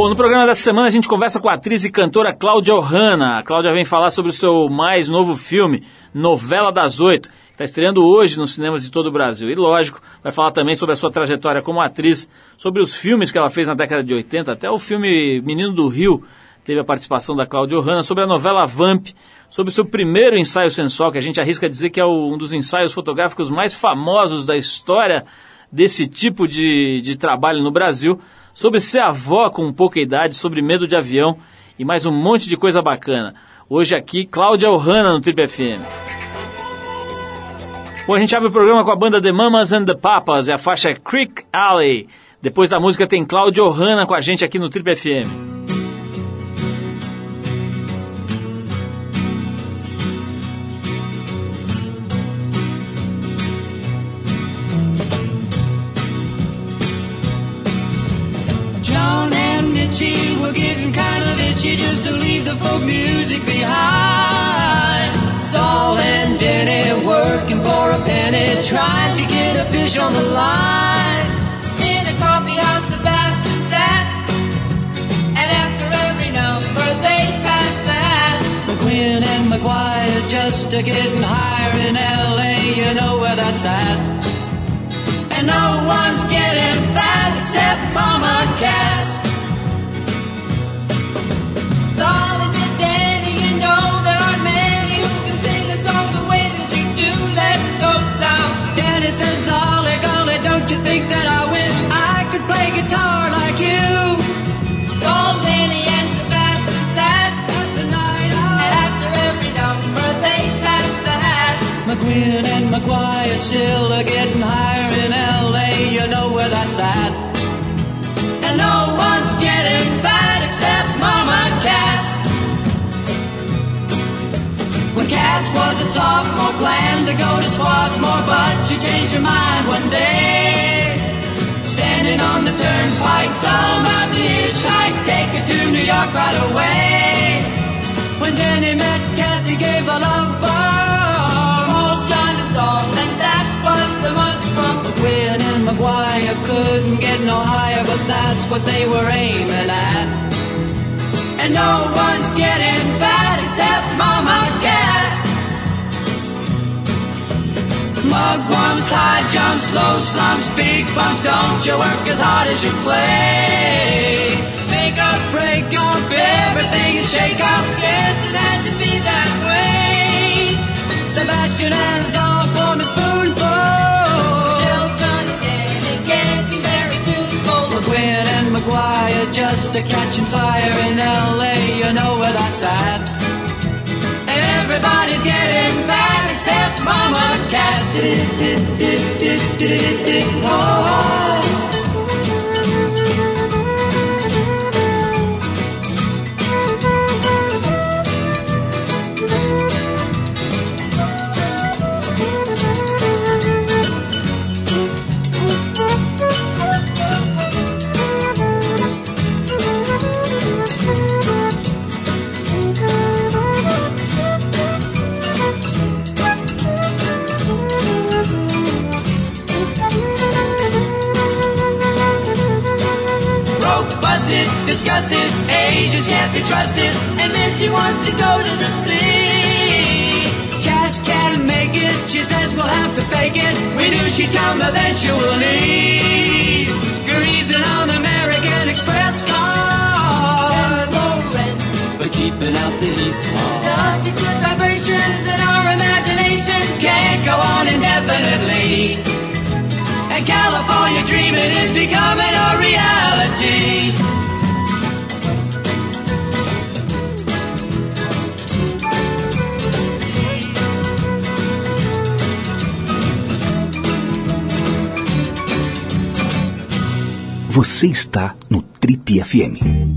Bom, no programa dessa semana a gente conversa com a atriz e cantora Cláudia Ohana. A Cláudia vem falar sobre o seu mais novo filme, Novela das Oito, que está estreando hoje nos cinemas de todo o Brasil. E, lógico, vai falar também sobre a sua trajetória como atriz, sobre os filmes que ela fez na década de 80, até o filme Menino do Rio teve a participação da Cláudia Ohana, sobre a novela Vamp, sobre o seu primeiro ensaio sensual, que a gente arrisca dizer que é um dos ensaios fotográficos mais famosos da história desse tipo de, de trabalho no Brasil, sobre ser avó com pouca idade, sobre medo de avião e mais um monte de coisa bacana. Hoje aqui, Cláudia Ohana no Trip FM. Bom, a gente abre o programa com a banda The Mamas and the Papas e a faixa é Creek Alley. Depois da música tem Cláudia Ohana com a gente aqui no Trip FM. Just a getting higher in L.A. You know where that's at. And no one's getting fat except Mama Cass. Is Danny, you McGuire still are getting higher in L.A. You know where that's at. And no one's getting fat except Mama Cass. When Cass was a sophomore, planned to go to Swarthmore, but she changed her mind one day. Standing on the turnpike, thumb out the hitchhike, take her to New York right away. When Jenny met Cass, he gave a love bomb. And McGuire couldn't get no higher, but that's what they were aiming at. And no one's getting fat except Mama Cass. Mugwumps, high jumps, low slumps, big bumps. Don't you work as hard as you play? Make up, break up, everything is shake up. Guess it had to be that way. Sebastian has all for a wire just to catching fire in LA. You know where that's at. Everybody's getting fat except Mama Cass. Você está no Trip FM.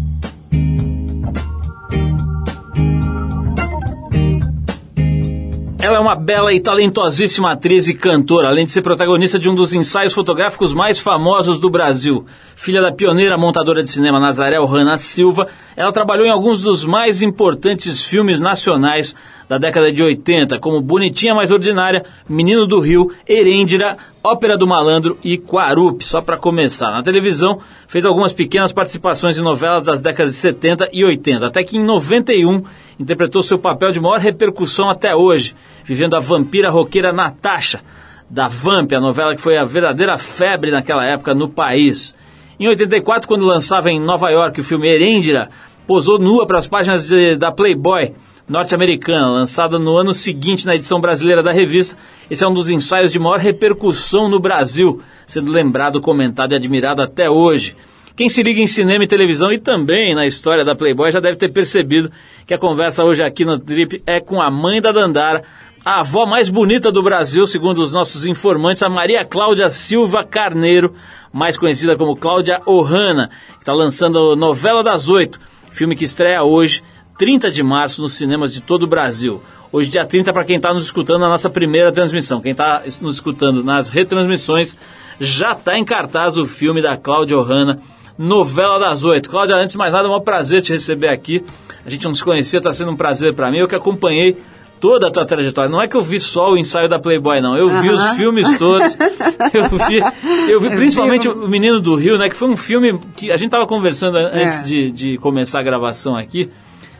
Bela e talentosíssima atriz e cantora, além de ser protagonista de um dos ensaios fotográficos mais famosos do Brasil. Filha da pioneira montadora de cinema Nazaré Rana Silva, ela trabalhou em alguns dos mais importantes filmes nacionais da década de 80, como Bonitinha Mais Ordinária, Menino do Rio, Herêndira, Ópera do Malandro e Quarup, só para começar. Na televisão, fez algumas pequenas participações em novelas das décadas de 70 e 80, até que em 91 interpretou seu papel de maior repercussão até hoje, vivendo a vampira roqueira Natasha, da Vamp, a novela que foi a verdadeira febre naquela época no país. Em 84, quando lançava em Nova York o filme Herêndira, posou nua para as páginas de, da Playboy, norte-americana, lançada no ano seguinte na edição brasileira da revista. Esse é um dos ensaios de maior repercussão no Brasil, sendo lembrado, comentado e admirado até hoje. Quem se liga em cinema e televisão e também na história da Playboy já deve ter percebido que a conversa hoje aqui no Trip é com a mãe da Dandara, a avó mais bonita do Brasil, segundo os nossos informantes, a Maria Cláudia Silva Carneiro, mais conhecida como Cláudia Ohana, que está lançando Novela das Oito, filme que estreia hoje 30 de março nos cinemas de todo o Brasil. Hoje, dia 30, para quem está nos escutando na nossa primeira transmissão. Quem está nos escutando nas retransmissões, já está em cartaz o filme da Cláudia Ohana, Novela das Oito. Cláudia, antes de mais nada, é um prazer te receber aqui. A gente não se conhecia, está sendo um prazer para mim. Eu que acompanhei toda a tua trajetória. Não é que eu vi só o ensaio da Playboy, não. Eu vi os filmes todos. Eu vi, eu vi principalmente o Menino do Rio, né? Que foi um filme que a gente estava conversando antes É. de, de começar a gravação aqui.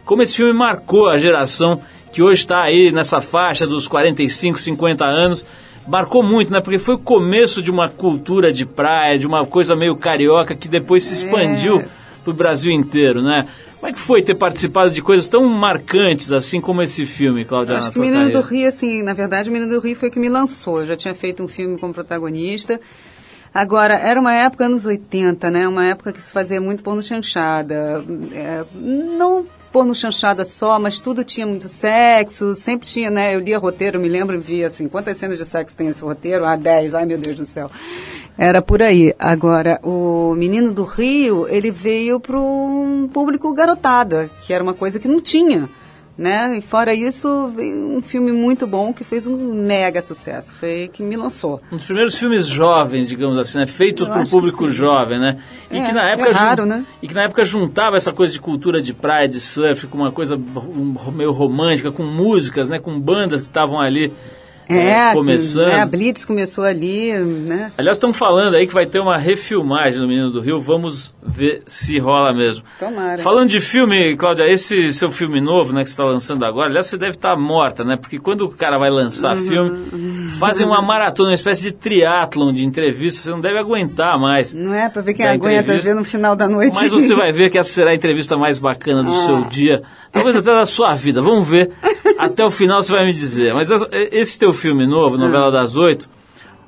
Como esse filme marcou a geração que hoje está aí nessa faixa dos 45, 50 anos. Marcou muito, né? Porque foi o começo de uma cultura de praia, de uma coisa meio carioca que depois se expandiu É. para o Brasil inteiro, né? Como é que foi ter participado de coisas tão marcantes assim como esse filme, Cláudia? Acho que Menino do? Rio, assim, na verdade, o Menino do Rio foi que me lançou. Eu já tinha feito um filme como protagonista. Agora, era uma época, anos 80, né? Uma época que se fazia muito porno chanchada. É, não porno chanchada só, mas tudo tinha muito sexo. Sempre tinha, né? Eu lia roteiro, me lembro via, assim, quantas cenas de sexo tem esse roteiro? Ah, 10, ai meu Deus do céu. Era por aí. Agora, o Menino do Rio, ele veio para um público garotada, que era uma coisa que não tinha né? E fora isso, um filme muito bom que fez um mega sucesso. Foi que me lançou. Um dos primeiros filmes jovens, digamos assim, né? feitos para que público jovem, né? E É, que na é época raro, jun- né? E que na época juntava essa coisa de cultura de praia, de surf, com uma coisa um, meio romântica, com músicas, né? Com bandas que estavam ali É, eh, começando. né, a Blitz começou ali, né? Aliás, estão falando aí que vai ter uma refilmagem do Menino do Rio. Vamos ver se rola mesmo. Tomara. Falando de filme, Cláudia, esse seu filme novo, né, que você está lançando agora, aliás, você deve estar morta, né? Porque quando o cara vai lançar Uhum. filme, fazem uma maratona, uma espécie de triatlon de entrevistas, você não deve aguentar mais. Não é? Pra ver quem aguenta entrevista. ver no final da noite. Mas você vai ver que essa será a entrevista mais bacana do Ah. seu dia, talvez até da sua vida. Vamos ver. Até o final você vai me dizer. Mas esse teu filme novo, Ah. Novela das Oito,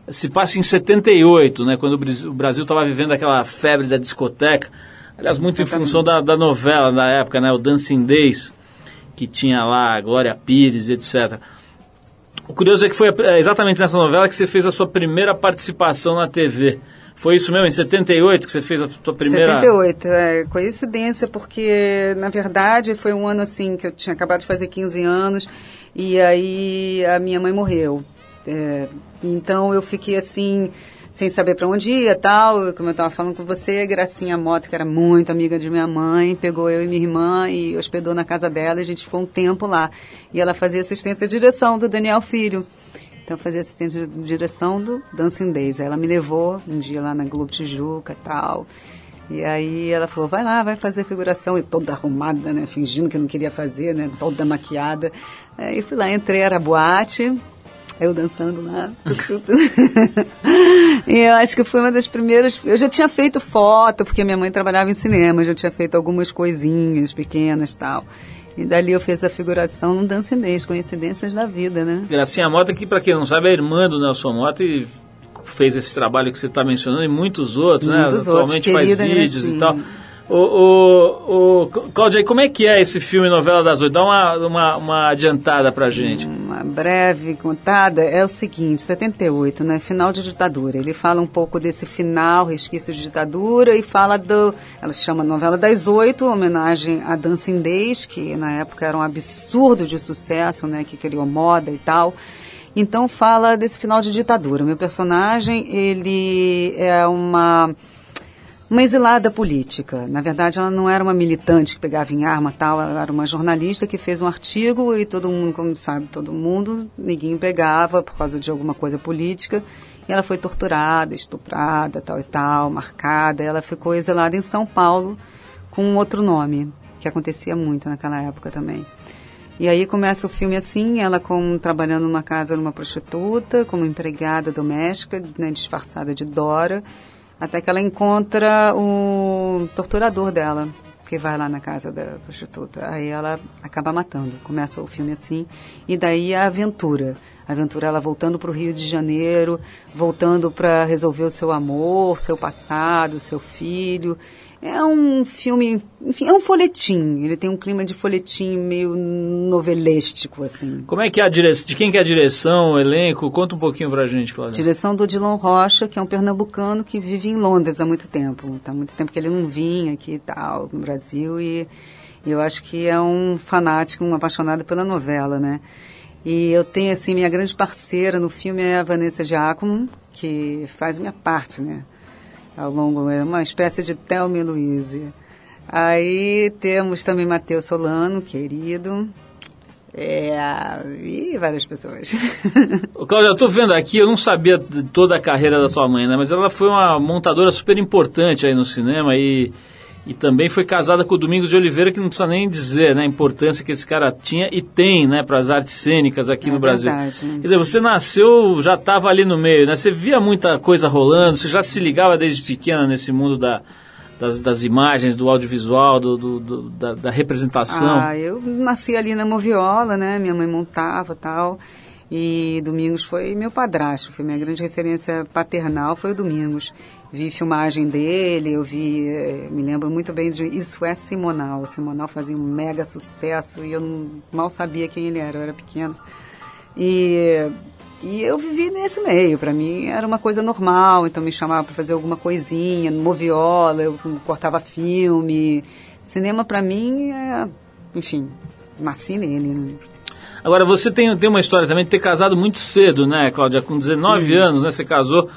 se passa em 78, né? Quando o o Brasil estava vivendo aquela febre da discoteca. Aliás, muito em função da, da novela da época, né? O Dancing Days, que tinha lá a Glória Pires, etc. O curioso é que foi é, exatamente nessa novela que você fez a sua primeira participação na TV. Foi isso mesmo, em 78 que você fez a sua primeira... 78, é coincidência, porque na verdade foi um ano assim que eu tinha acabado de fazer 15 anos e aí a minha mãe morreu. É, então eu fiquei assim, sem saber para onde ia tal. Como eu estava falando com você, Gracinha Mota, que era muito amiga de minha mãe, pegou eu e minha irmã e hospedou na casa dela e a gente ficou um tempo lá. E ela fazia assistência de direção do Daniel Filho. Então eu fazia assistente de direção do Dancing Days. Aí ela me levou um dia lá na Globo Tijuca e tal. E aí ela falou, vai lá, vai fazer figuração. E toda arrumada, né? Fingindo que não queria fazer, né? Toda maquiada. Aí fui lá, entrei, era boate. Eu dançando lá. e eu acho que foi uma das primeiras. Eu já tinha feito foto, porque minha mãe trabalhava em cinema, já tinha feito algumas coisinhas pequenas tal. E dali eu fiz a figuração no Dancing Days, coincidências da vida, né? Gracinha Mota, que para quem não sabe é a irmã do Nelson Mota e fez esse trabalho que você está mencionando e muitos outros, Muitos né? outros, Atualmente faz querida vídeos e Gracinha. tal. O, o, o, Cláudia, como é que é esse filme Novela das Oito? Dá uma, uma, uma adiantada pra gente. Uma breve contada é o seguinte, 78, né? Final de ditadura. Ele fala um pouco desse final, resquício de ditadura, e fala do. Ela se chama Novela das Oito, homenagem a Dancing Days, que na época era um absurdo de sucesso, né? Que criou moda e tal. Então fala desse final de ditadura. Meu personagem, ele é uma uma exilada política. Na verdade, ela não era uma militante que pegava em arma tal, ela era uma jornalista que fez um artigo e todo mundo, como sabe, todo mundo, ninguém pegava por causa de alguma coisa política. E ela foi torturada, estuprada, tal e tal, marcada. Ela ficou exilada em São Paulo com outro nome, que acontecia muito naquela época também. E aí começa o filme assim, ela com, trabalhando numa casa numa prostituta, como empregada doméstica, né, disfarçada de Dora, até que ela encontra o torturador dela, que vai lá na casa da prostituta. Aí ela acaba matando. Começa o filme assim. E daí a aventura. A aventura ela voltando para o Rio de Janeiro, voltando para resolver o seu amor, seu passado, seu filho. É um filme, enfim, é um folhetim. Ele tem um clima de folhetim meio novelístico, assim. Como é que é a direção? De quem que é a direção, o elenco? Conta um pouquinho pra gente, Cláudia. Direção do Dilon Rocha, que é um pernambucano que vive em Londres há muito tempo. Tá muito tempo que ele não vinha aqui e tal, no Brasil. E eu acho que é um fanático, um apaixonado pela novela, né? E eu tenho, assim, minha grande parceira no filme é a Vanessa Giacomo, que faz minha parte, né? Ao longo, é uma espécie de Thelma e Luísa. Aí temos também Matheus Solano, querido, é, e várias pessoas. Cláudia, eu estou vendo aqui, eu não sabia de toda a carreira da sua mãe, né? Mas ela foi uma montadora super importante aí no cinema e e também foi casada com o Domingos de Oliveira, que não precisa nem dizer né, a importância que esse cara tinha e tem né, para as artes cênicas aqui É no Brasil. verdade. Quer dizer, você nasceu, já estava ali no meio, né? Você via muita coisa rolando, você já se ligava desde pequena nesse mundo da, das, das imagens, do audiovisual, do, do- do- da, da representação. Ah, eu nasci ali na Moviola, né? Minha mãe montava tal. E Domingos foi meu padrasto, foi minha grande referência paternal, foi o Domingos. Vi filmagem dele, eu vi, eh, me lembro muito bem de Isso é Simonal. O Simonal fazia um mega sucesso e eu mal sabia quem ele era, eu era pequena. E, e eu vivi nesse meio, para mim era uma coisa normal, então me chamava para fazer alguma coisinha, no Moviola, eu cortava filme. Cinema para mim é, enfim, nasci nele. né? Agora, você tem, tem uma história também de ter casado muito cedo, né, Cláudia? Com 19 anos, né? Você casou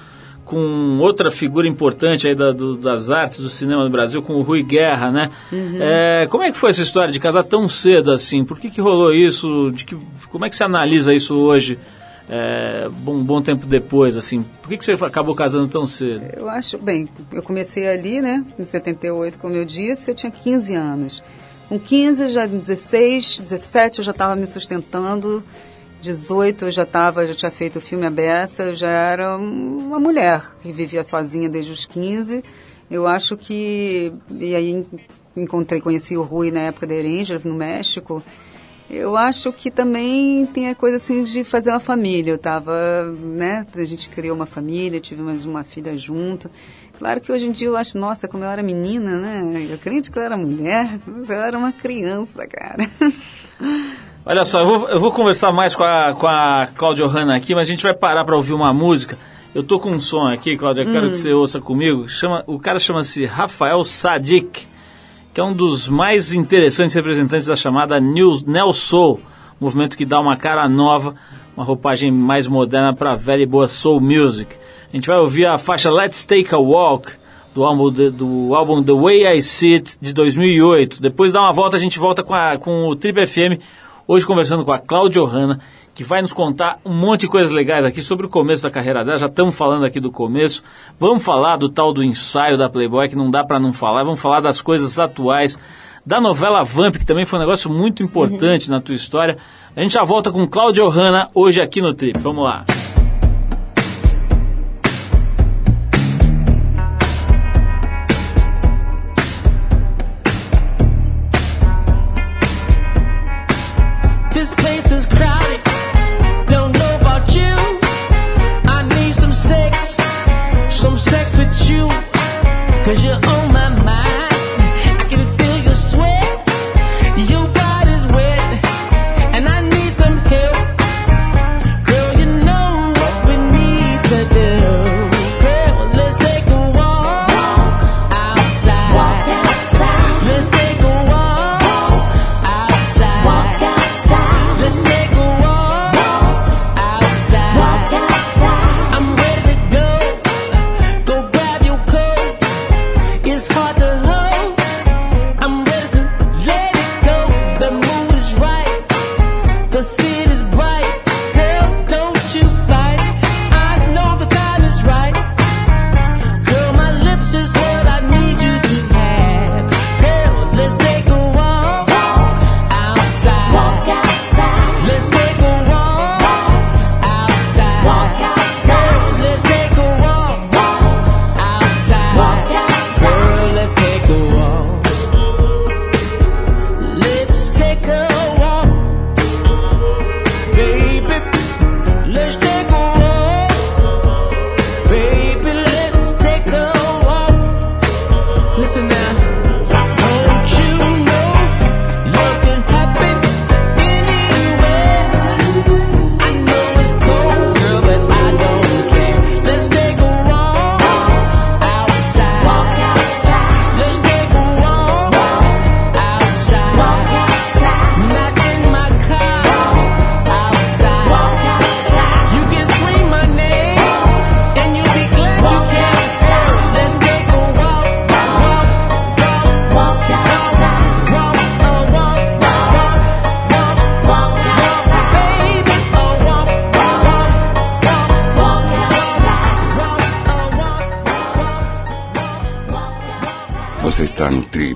com outra figura importante aí da- do- das artes do cinema no Brasil, com o Rui Guerra, né? É, como é que foi essa história de casar tão cedo assim? Por que, que rolou isso? De que, como é que você analisa isso hoje, é, um bom tempo depois, assim? Por que, que você acabou casando tão cedo? Eu acho, bem, eu comecei ali, né, em 78, como eu disse, eu tinha 15 anos. Com 15, já 16, 17 eu já estava me sustentando, 18 eu já estava, já tinha feito o filme A Beça, eu já era uma mulher que vivia sozinha desde os 15. Eu acho que, e aí encontrei, conheci o Rui na época da Eranger, no México, eu acho que também tem a coisa assim de fazer uma família. Eu tava, né, a gente criou uma família, tive mais uma filha junto. Claro que hoje em dia eu acho, nossa, como eu era menina, né? Eu crente que eu era mulher, mas eu era uma criança, cara. Olha só, eu vou, eu vou conversar mais com a, com a Cláudia Hanna aqui, mas a gente vai parar para ouvir uma música. Eu tô com um som aqui, Cláudia, quero que você ouça comigo. Chama, o cara chama-se Rafael Sadik, que é um dos mais interessantes representantes da chamada New, Neo Soul, movimento que dá uma cara nova, uma roupagem mais moderna para velha e boa soul music. A gente vai ouvir a faixa Let's Take a Walk, do álbum, de- do álbum The Way I See It, de 2008. Depois dá uma volta, a gente volta com, a, com o Trip FM, hoje conversando com a Cláudia Hanna, que vai nos contar um monte de coisas legais aqui sobre o começo da carreira dela. Já estamos falando aqui do começo. Vamos falar do tal do ensaio da Playboy, que não dá para não falar. Vamos falar das coisas atuais, da novela Vamp, que também foi um negócio muito importante na tua história. A gente já volta com Cláudia Hanna hoje aqui no Trip. Vamos lá.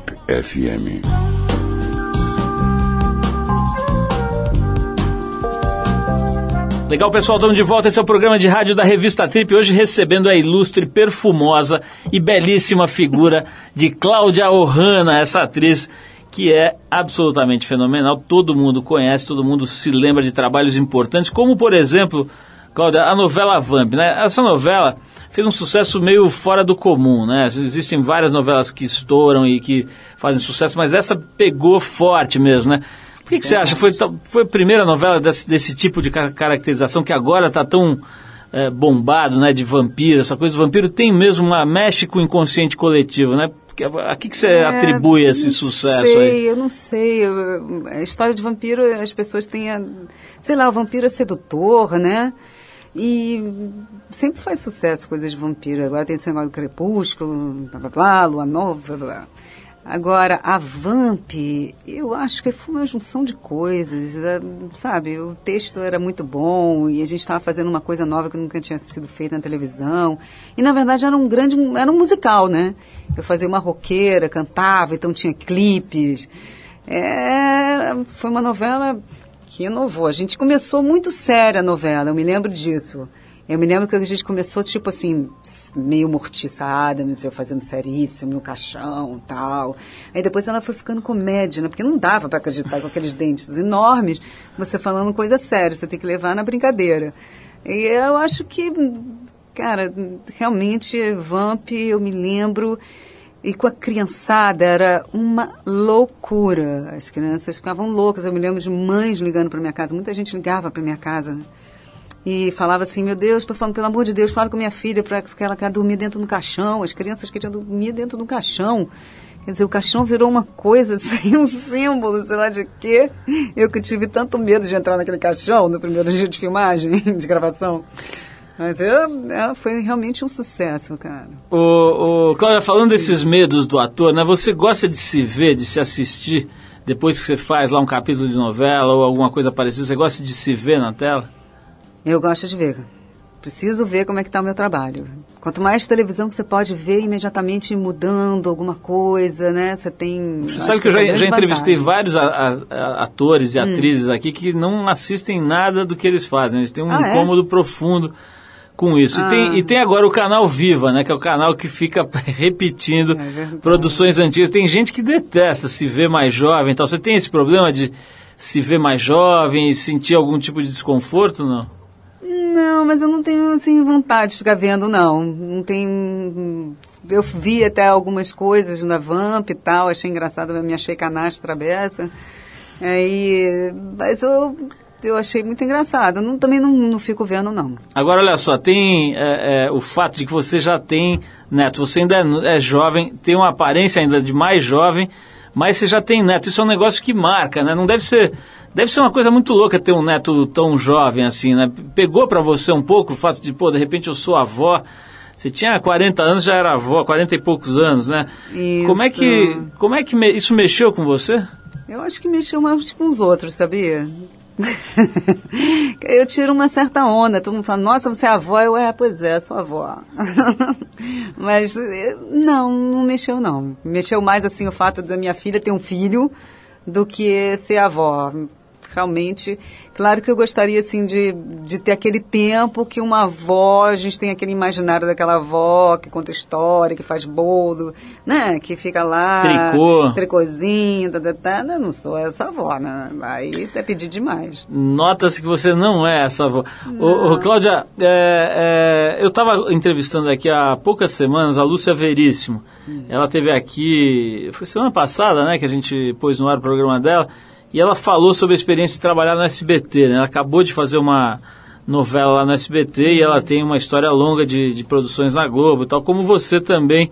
Trip FM. Legal, pessoal, estamos de volta. Esse é o programa de rádio da revista Trip. Hoje recebendo a ilustre, perfumosa e belíssima figura de Cláudia Ohana, essa atriz que é absolutamente fenomenal. Todo mundo conhece, todo mundo se lembra de trabalhos importantes, como, por exemplo, Cláudia, a novela Vamp. Né? Essa novela fez um sucesso meio fora do comum. Né? Existem várias novelas que estouram e que fazem sucesso, mas essa pegou forte mesmo, né? Por que, que você acha? Foi, foi a primeira novela desse, desse tipo de ca- caracterização que agora está tão é, bombado, né? De vampiro, essa coisa. O vampiro tem mesmo uma... mexe com o inconsciente coletivo, né? A que, que você É, atribui esse não sucesso sei, aí? Eu não sei. eu- A história de vampiro, as pessoas têm a. Sei lá, o vampiro é sedutor, né? E sempre faz sucesso coisas de vampiro. Agora tem esse negócio do crepúsculo, blá blá blá, lua nova, blá blá. Agora, a Vamp, eu acho que foi uma junção de coisas, eh, sabe? O texto era muito bom e a gente estava fazendo uma coisa nova que nunca tinha sido feita na televisão. E, na verdade, era um grande, era um musical, né? Eu fazia uma roqueira, cantava, então tinha clipes. É, foi uma novela que inovou. A gente começou muito séria a novela, eu me lembro disso. Eu me lembro que a gente começou, tipo assim, meio Mortiça Adams, eu fazendo seríssimo no caixão tal. Aí depois ela foi ficando comédia, né? Porque não dava para acreditar com aqueles dentes enormes, você falando coisa séria, você tem que levar na brincadeira. E eu acho que, cara, realmente, Vamp, eu me lembro. E com a criançada era uma loucura. As crianças ficavam loucas. Eu me lembro de mães ligando para minha casa. Muita gente ligava para minha casa. né? E falava assim, meu Deus, falando, pelo amor de Deus, fala com minha filha para porque ela quer dormir dentro do caixão. As crianças queriam dormir dentro do caixão. Quer dizer, o caixão virou uma coisa assim, um símbolo, sei lá de quê. Eu que tive tanto medo de entrar naquele caixão no primeiro dia de filmagem, de gravação. Mas eu, é, foi realmente um sucesso, cara. O, o Cláudia, falando desses medos do ator, né? Você gosta de se ver, de se assistir depois que você faz lá um capítulo de novela ou alguma coisa parecida? Você gosta de se ver na tela? Eu gosto de ver. Preciso ver como é que está o meu trabalho. Quanto mais televisão que você pode ver imediatamente mudando alguma coisa, né? Você tem. Você sabe que eu essa é já, já entrevistei vários a- a- a- atores e atrizes aqui que não assistem nada do que eles fazem. Eles têm um Ah, é? incômodo profundo com isso. E, tem, e tem agora o canal Viva, né? Que é o canal que fica repetindo É produções antigas. Tem gente que detesta se ver mais jovem. Então, você tem esse problema de se ver mais jovem e sentir algum tipo de desconforto, não? Não, mas eu não tenho assim vontade de ficar vendo, não. Não tenho. Eu vi até algumas coisas na Vamp e tal, achei engraçado, me achei canastra beça. Aí, mas eu, eu achei muito engraçado. Eu não- também não, não fico vendo, não. Agora, olha só, tem é, é, o fato de que você já tem neto, você ainda é é jovem, tem uma aparência ainda de mais jovem, mas você já tem neto. Isso é um negócio que marca, né? Não deve ser, deve ser uma coisa muito louca ter um neto tão jovem assim, né? Pegou pra você um pouco o fato de, pô, de repente eu sou avó. Você tinha 40 anos, já era avó, 40 e poucos anos, né? Como é que, Isso. como é que me- isso mexeu com você? Eu acho que mexeu mais com os outros, sabia? eu tiro uma certa onda, todo mundo fala, nossa, você é avó? Eu, é, pois é, sou avó. Mas, eh, não, não mexeu não. Mexeu mais, assim, o fato da minha filha ter um filho do que ser avó. Realmente, claro que eu gostaria assim de, de ter aquele tempo que uma avó, a gente tem aquele imaginário daquela avó que conta história, que faz bolo, né? Que fica lá. Tricô. Tricôzinho, tá, tá, tá. Eu não sou essa avó, né? Aí é pedir demais. Nota-se que você não é essa avó. Ô, ô, Cláudia, é, é, eu estava entrevistando aqui há poucas semanas a Lúcia Veríssimo. Ela teve aqui, foi semana passada, né, que a gente pôs no ar o programa dela, e ela falou sobre a experiência de trabalhar no SBT, né? Ela acabou de fazer uma novela lá no SBT e ela tem uma história longa de, de produções na Globo, tal como você também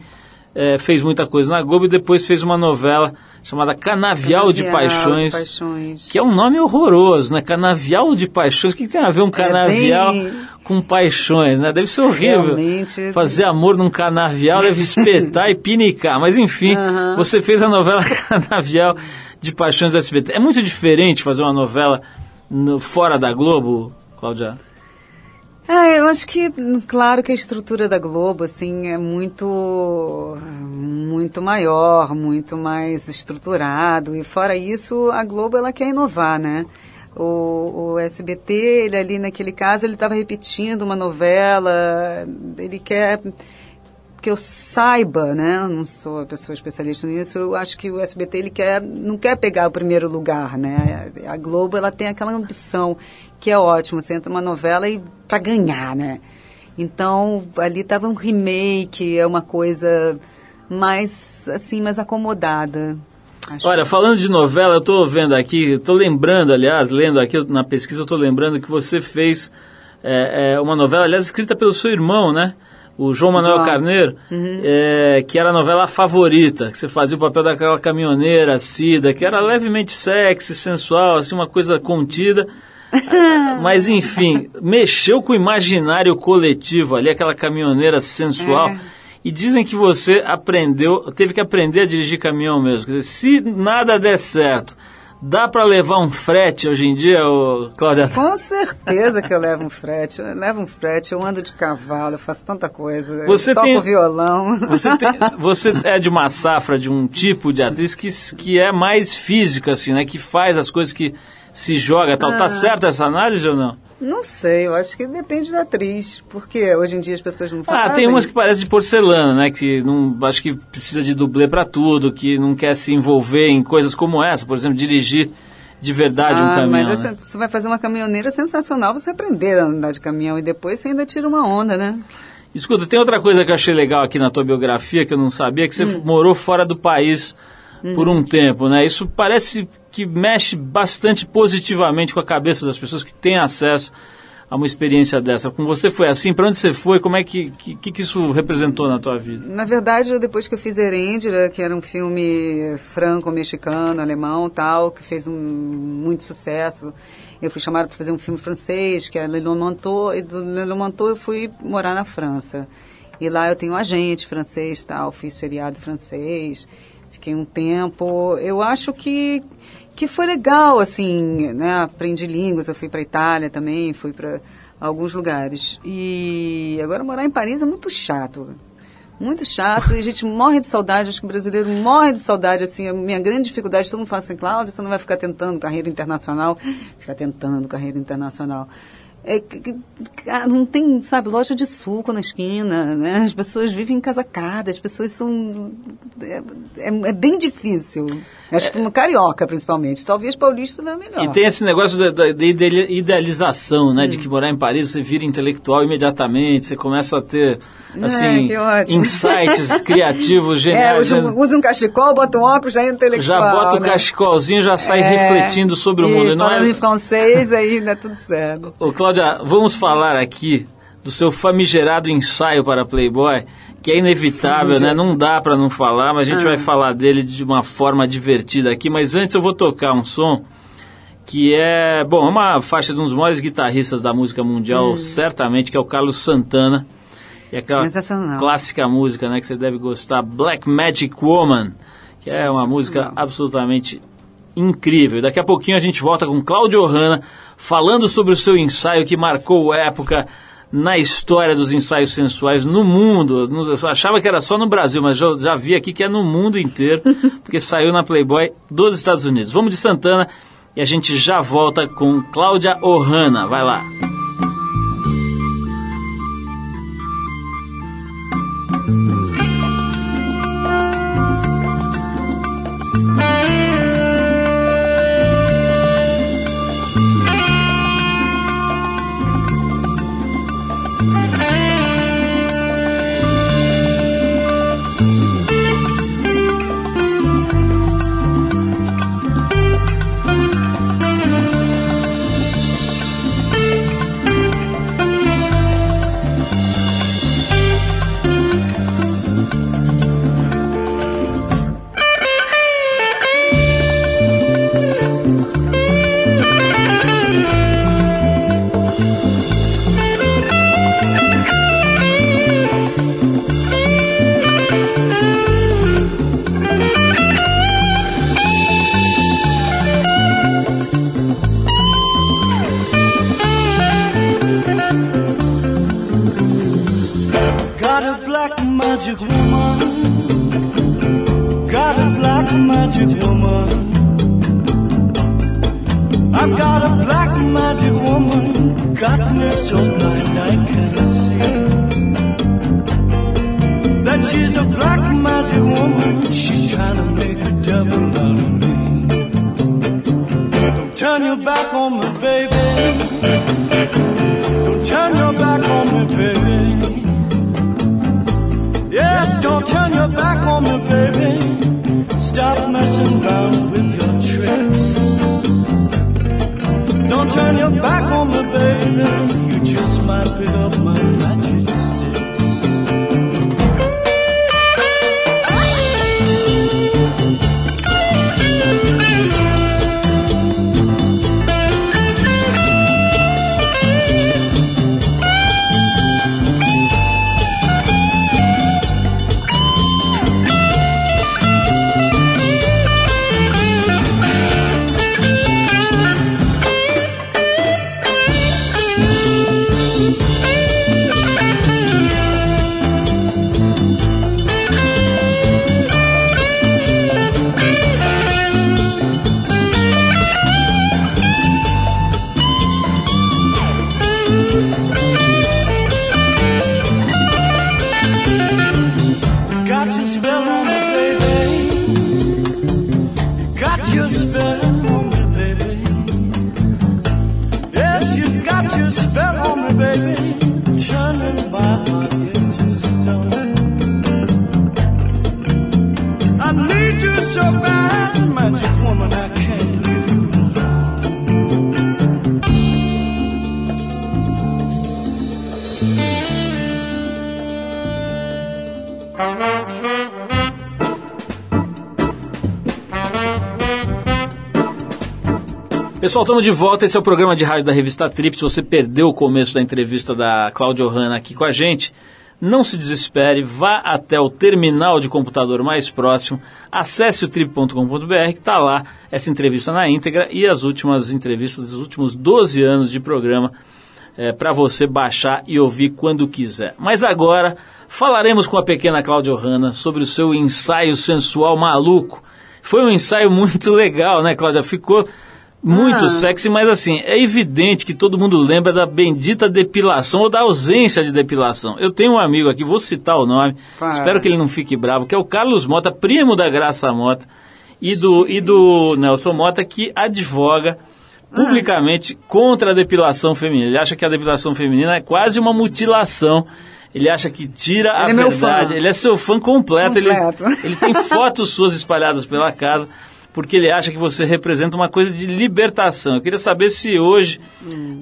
é, fez muita coisa na Globo e depois fez uma novela chamada Canavial, de, Canavial Paixões, de Paixões. que é um nome horroroso, né? Canavial de Paixões. O que, que tem a ver um canavial bem- com paixões, né? Deve ser horrível. Realmente. Fazer amor num canavial deve espetar e pinicar. Mas enfim, Aham. você fez a novela Canavial de Paixões do SBT. É muito diferente fazer uma novela no- fora da Globo, Cláudia? Ah, eu acho que, claro que a estrutura da Globo, assim, é muito, muito maior, muito mais estruturado. E fora isso, a Globo, ela quer inovar, né? O, o SBT, ele ali naquele caso, ele estava repetindo uma novela, ele quer que eu saiba, né? Eu não sou a pessoa especialista nisso. Eu acho que o SBT ele quer, não quer pegar o primeiro lugar, né? A Globo ela tem aquela ambição que é ótimo. Você entra numa novela e para ganhar, né? Então ali estava um remake, é uma coisa mais assim, mais acomodada. Acho Olha, falando de novela, eu estou vendo aqui, estou lembrando, aliás, lendo aqui na pesquisa, eu estou lembrando que você fez é, é, uma novela, aliás, escrita pelo seu irmão, né? O João Manuel João. Carneiro, é, que era a novela favorita, que você fazia o papel daquela caminhoneira, Cida, que era levemente sexy, sensual, assim, uma coisa contida. Mas enfim, mexeu com o imaginário coletivo ali, aquela caminhoneira sensual. É. E dizem que você aprendeu, teve que aprender a dirigir caminhão mesmo. Quer dizer, se nada der certo, dá para levar um frete hoje em dia, ô, Cláudia? Com certeza que eu levo um frete. Eu levo um frete, eu ando de cavalo, eu faço tanta coisa. Você eu toco tem- violão. Você, tem- você é de uma safra, de um tipo de atriz que, que é mais física, assim, né? Que faz as coisas que se joga tal. Ah. Tá certa essa análise ou não? Não sei, eu acho que depende da atriz. Porque hoje em dia as pessoas não fazem. Ah, tem umas que parecem de porcelana, né? Que não, acho que precisa de dublê para tudo, que não quer se envolver em coisas como essa, por exemplo, dirigir de verdade um ah, caminhão. mas né? essa- você vai fazer uma caminhoneira sensacional, você aprender a andar de caminhão e depois você ainda tira uma onda, né? Escuta, tem outra coisa que eu achei legal aqui na tua biografia que eu não sabia, que você Hum. morou fora do país por um tempo, né? Isso parece que mexe bastante positivamente com a cabeça das pessoas que têm acesso a uma experiência dessa. Com você foi assim? Para onde você foi? Como é que, que, que isso representou na tua vida? Na verdade, depois que eu fiz Herêndira, que era um filme franco-mexicano, alemão tal, que fez um, muito sucesso, eu fui chamada para fazer um filme francês, que é Le Manteau, e do Le Manteau eu fui morar na França. E lá eu tenho um agente francês tal, fiz seriado francês, fiquei um tempo. Eu acho que, que foi legal, assim, né? Aprendi línguas, eu fui para Itália também, fui para alguns lugares. E agora morar em Paris é muito chato. Muito chato, e a gente morre de saudade, acho que o brasileiro morre de saudade, assim, a minha grande dificuldade, todo mundo fala assim, Cláudia, você não vai ficar tentando carreira internacional, ficar tentando carreira internacional. É, cara, não tem, sabe, loja de suco na esquina, né? As pessoas vivem encasacadas, as pessoas são... É, é- é bem difícil. Acho que uma carioca, principalmente. Talvez paulista não é melhor. E tem esse negócio da, da- da ide- idealização, né? De Hum. que morar em Paris você vira intelectual imediatamente, você começa a ter, assim, ótimo. insights criativos É, geniais. usa, né? usa um cachecol, bota um óculos, já é intelectual. Já bota o né? cachecolzinho, já sai É, refletindo sobre o mundo. E Não falando é... em francês, aí dá tudo certo. Ô, Cláudia, vamos falar aqui do seu famigerado ensaio para Playboy, que é inevitável, né? Não dá para não falar, mas a gente Ah. vai falar dele de uma forma divertida aqui. Mas antes eu vou tocar um som que é, bom, é uma faixa de um dos maiores guitarristas da música mundial, certamente, que é o Carlos Santana. E aquela clássica música, né, que você deve gostar, Black Magic Woman, que é uma música absolutamente incrível. Daqui a pouquinho a gente volta com Cláudio Hanna falando sobre o seu ensaio que marcou época na história dos ensaios sensuais no mundo. Eu achava que era só no Brasil, mas já, já vi aqui que é no mundo inteiro, porque saiu na Playboy dos Estados Unidos. Vamos de Santana e a gente já volta com Cláudia Ohana. Vai lá. Pessoal, estamos de volta. Esse é o programa de rádio da revista Trip. Se você perdeu o começo da entrevista da Cláudia Ohana aqui com a gente, não se desespere, vá até o terminal de computador mais próximo, acesse o trip.com.br, que está lá essa entrevista na íntegra e as últimas entrevistas dos últimos 12 anos de programa para você baixar e ouvir quando quiser. Mas agora falaremos com a pequena Cláudia Ohana sobre o seu ensaio sensual maluco. Foi um ensaio muito legal, né, Cláudia? Ficou muito Ah. sexy, mas assim, é evidente que todo mundo lembra da bendita depilação ou da ausência de depilação. Eu tenho um amigo aqui, vou citar o nome, Para. espero que ele não fique bravo, que é o Carlos Mota, primo da Graça Mota e do, e do Nelson Mota, que advoga publicamente contra a depilação feminina. Ele acha que a depilação feminina é quase uma mutilação. Ele acha que tira a Ele é meu verdade. Ele é seu fã completo. Ele- Completo. ele tem fotos suas espalhadas pela casa, porque ele acha que você representa uma coisa de libertação. Eu queria saber se hoje.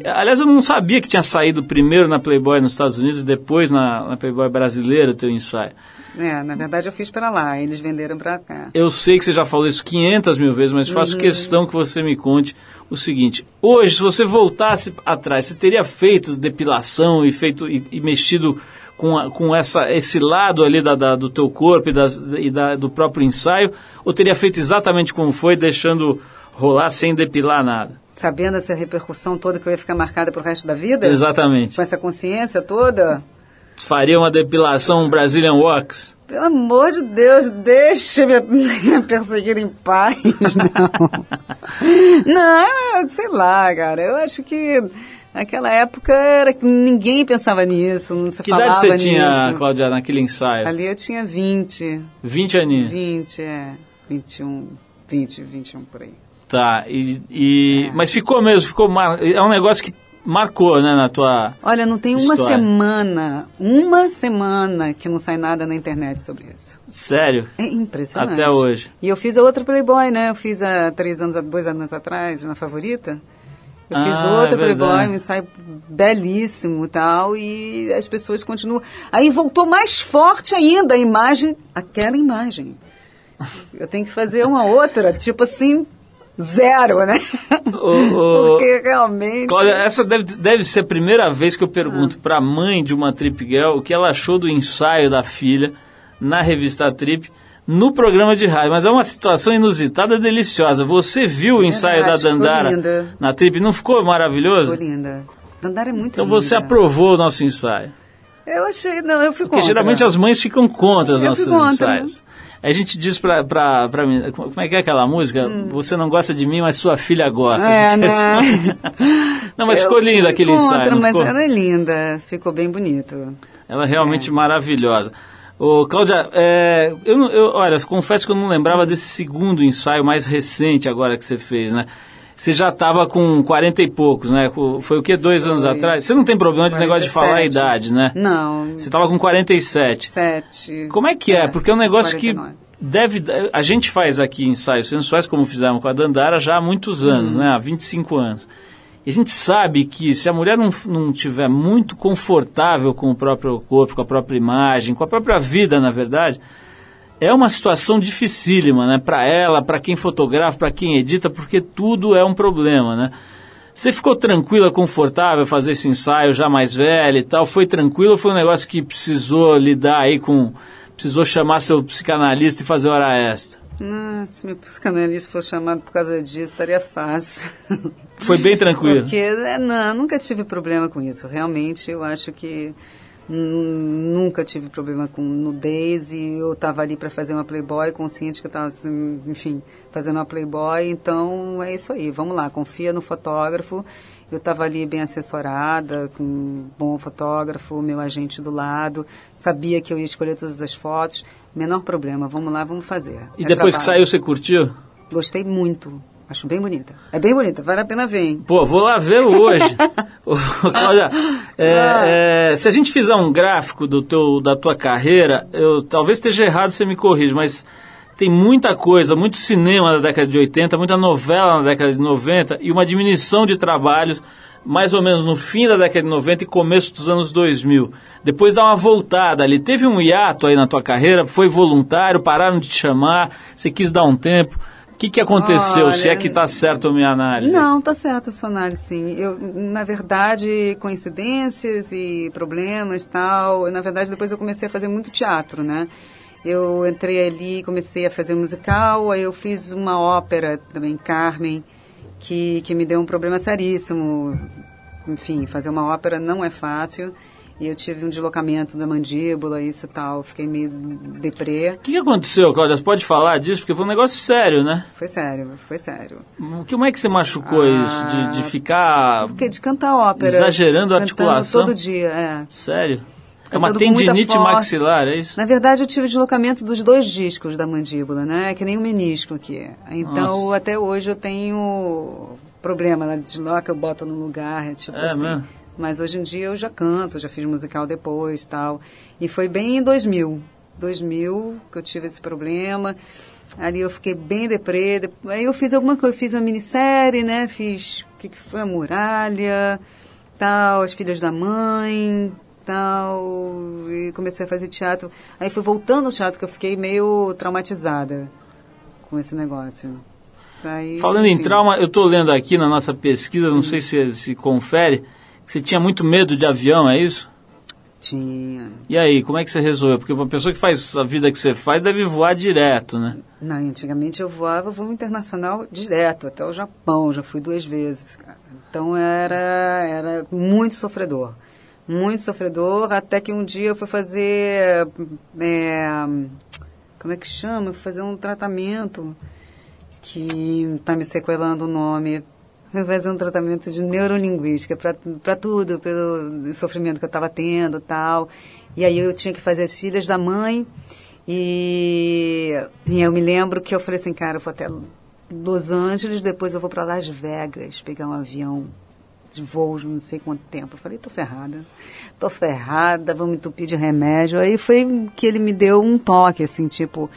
Aliás, eu não sabia que tinha saído primeiro na Playboy nos Estados Unidos e depois na, na Playboy brasileira o teu ensaio. É, na verdade eu fiz para lá, eles venderam para cá. Eu sei que você já falou isso 500 mil vezes, mas faço questão que você me conte o seguinte: hoje, se você voltasse atrás, você teria feito depilação e feito e, e mexido com, a- com essa, esse lado ali da, da- do teu corpo e, das- e da- do próprio ensaio, ou teria feito exatamente como foi, deixando rolar sem depilar nada? Sabendo essa repercussão toda que eu ia ficar marcada pro resto da vida? Exatamente. Com essa consciência toda? Faria uma depilação Brazilian Wax? Pelo amor de Deus, deixa me, me perseguir em paz, não. Não, sei lá, cara. Eu acho que naquela época era que ninguém pensava nisso, não se Que falava idade você nisso. tinha, Cláudia, naquele ensaio? Ali eu tinha 20, 20 aninhos. 20, é, 21, 20, 21 por aí. Tá, e, e- É. mas ficou mesmo, ficou mar... é um negócio que marcou, né, na tua... Olha, não tem uma História. semana, uma semana que não sai nada na internet sobre isso. Sério? É impressionante. Até hoje. E eu fiz a outra Playboy, né? Eu fiz há três anos, há dois anos atrás, na Favorita. Eu fiz Ah, outra é Playboy, um ensaio belíssimo e tal, e as pessoas continuam. Aí voltou mais forte ainda a imagem, aquela imagem. Eu tenho que fazer uma outra, tipo assim, zero, né? O- Porque realmente. Essa deve, deve ser a primeira vez que eu pergunto Ah. pra mãe de uma Trip Girl o que ela achou do ensaio da filha na revista Trip no programa de rádio. Mas é uma situação inusitada, deliciosa. Você viu o ensaio verdade, da Dandara na Trip? Não ficou maravilhoso? Ficou linda. Dandara é muito Então linda. você aprovou o nosso ensaio. Eu achei, não, eu fui Porque contra. geralmente as mães ficam contra os Eu nossos contra, ensaios. A gente diz pra, pra, pra mim, como é que é aquela música? Você não gosta de mim, mas sua filha gosta. A Hum. É, né? não, mas Eu ficou lindo aquele contra, ensaio, não mas ficou? ela é linda, ficou bem bonito. Ela é realmente maravilhosa. Ô, Cláudia, é, eu, eu, olha, confesso que eu não lembrava desse segundo ensaio mais recente agora que você fez, né? Você já estava com 40 e poucos, né? Foi o que, dois anos Foi. atrás? Você não tem problema de negócio de falar a 47. idade, né? Não, Você estava com 47. sete. Como é que é? Porque é um negócio 49. que deve. A gente faz aqui ensaios sensuais, como fizemos com a Dandara, já há muitos anos, Uhum. né? Há 25 anos. A gente sabe que se a mulher não, não tiver muito confortável com o próprio corpo, com a própria imagem, com a própria vida, na verdade, é uma situação dificílima, né? Para ela, para quem fotografa, para quem edita, porque tudo é um problema, né? Você ficou tranquila, confortável fazer esse ensaio já mais velha e tal? Foi tranquilo ou foi um negócio que precisou lidar aí com. precisou chamar seu psicanalista e fazer hora extra? Ah, se meu psicanalista for chamado por causa disso, estaria fácil. Foi bem tranquilo. Porque, é, não, nunca tive problema com isso. Realmente, eu acho que nunca tive problema com nudez e eu estava ali para fazer uma Playboy, consciente que eu estava, assim, enfim, fazendo uma Playboy. Então, é isso aí. Vamos lá, confia no fotógrafo. Eu estava ali bem assessorada, com um bom fotógrafo, meu agente do lado. Sabia que eu ia escolher todas as fotos. Menor problema, vamos lá, vamos fazer. E É depois que trabalho. saiu, você curtiu? Gostei muito. Acho bem bonita. É bem bonita, vale a pena ver, hein? Pô, vou lá ver hoje. Ô, Cláudia, é, é, se a gente fizer um gráfico do teu, da tua carreira, eu talvez esteja errado, você me corrige, mas tem muita coisa, muito cinema da década de 80, muita novela na década de 90 e uma diminuição de trabalhos mais ou menos no fim da década de 90 e começo dos anos 2000. Depois dá uma voltada ali. Teve um hiato aí na tua carreira? Foi voluntário? Pararam de te chamar? Você quis dar um tempo? O que, que aconteceu? se é Olha, que está certo a minha análise? Não, tá certo a sua análise, sim. Eu, na verdade, coincidências e problemas e tal. Na verdade, depois eu comecei a fazer muito teatro, né? Eu entrei ali, comecei a fazer musical, aí eu fiz uma ópera também, Carmen, que, que me deu um problema seríssimo. Enfim, fazer uma ópera não é fácil. E eu tive um deslocamento da mandíbula, isso e tal. Fiquei meio deprê. O que, que aconteceu, Cláudia? Você pode falar disso? Porque foi um negócio sério, né? Foi sério, foi sério. Como é que você machucou Ah. isso? De, de ficar. Porque de cantar ópera. Exagerando a articulação? todo dia, é. Sério? É uma com muita tendinite maxilar, é isso? Na verdade, eu tive deslocamento dos dois discos da mandíbula, né? Que nem um menisco aqui. Então, Nossa. até hoje eu tenho problema, ela desloca, eu boto no lugar, é tipo É assim. mesmo? Mas hoje em dia eu já canto, já fiz musical depois tal. E foi bem em 2000. 2000 que eu tive esse problema. Ali eu fiquei bem deprê. Dep- Aí eu fiz alguma coisa, eu fiz uma minissérie, né? Fiz o que, que foi? A Muralha, tal, As Filhas da Mãe, tal. E comecei a fazer teatro. Aí fui voltando ao teatro que eu fiquei meio traumatizada com esse negócio. Falando em enfim. trauma, eu estou lendo aqui na nossa pesquisa, não sei se se confere, que você tinha muito medo de avião, é isso? Tinha. E aí, como é que você resolveu? Porque uma pessoa que faz a vida que você faz deve voar direto, né? Não, antigamente eu voava voo internacional direto, até o Japão, já fui duas vezes. cara. Então era, era muito sofredor. Muito sofredor, até que um dia eu fui fazer. é, como é que chama? Eu fui fazer um tratamento. que está me sequelando o nome. Vai fazer um tratamento de neurolinguística para tudo, pelo sofrimento que eu estava tendo tal. E aí eu tinha que fazer as filhas da mãe. E, e eu me lembro que eu falei assim, cara, eu vou até Los Angeles, depois eu vou para Las Vegas pegar um avião de voos, não sei quanto tempo. Eu falei, tô ferrada, tô ferrada, vamos entupir de remédio. Aí foi que ele me deu um toque, assim, tipo,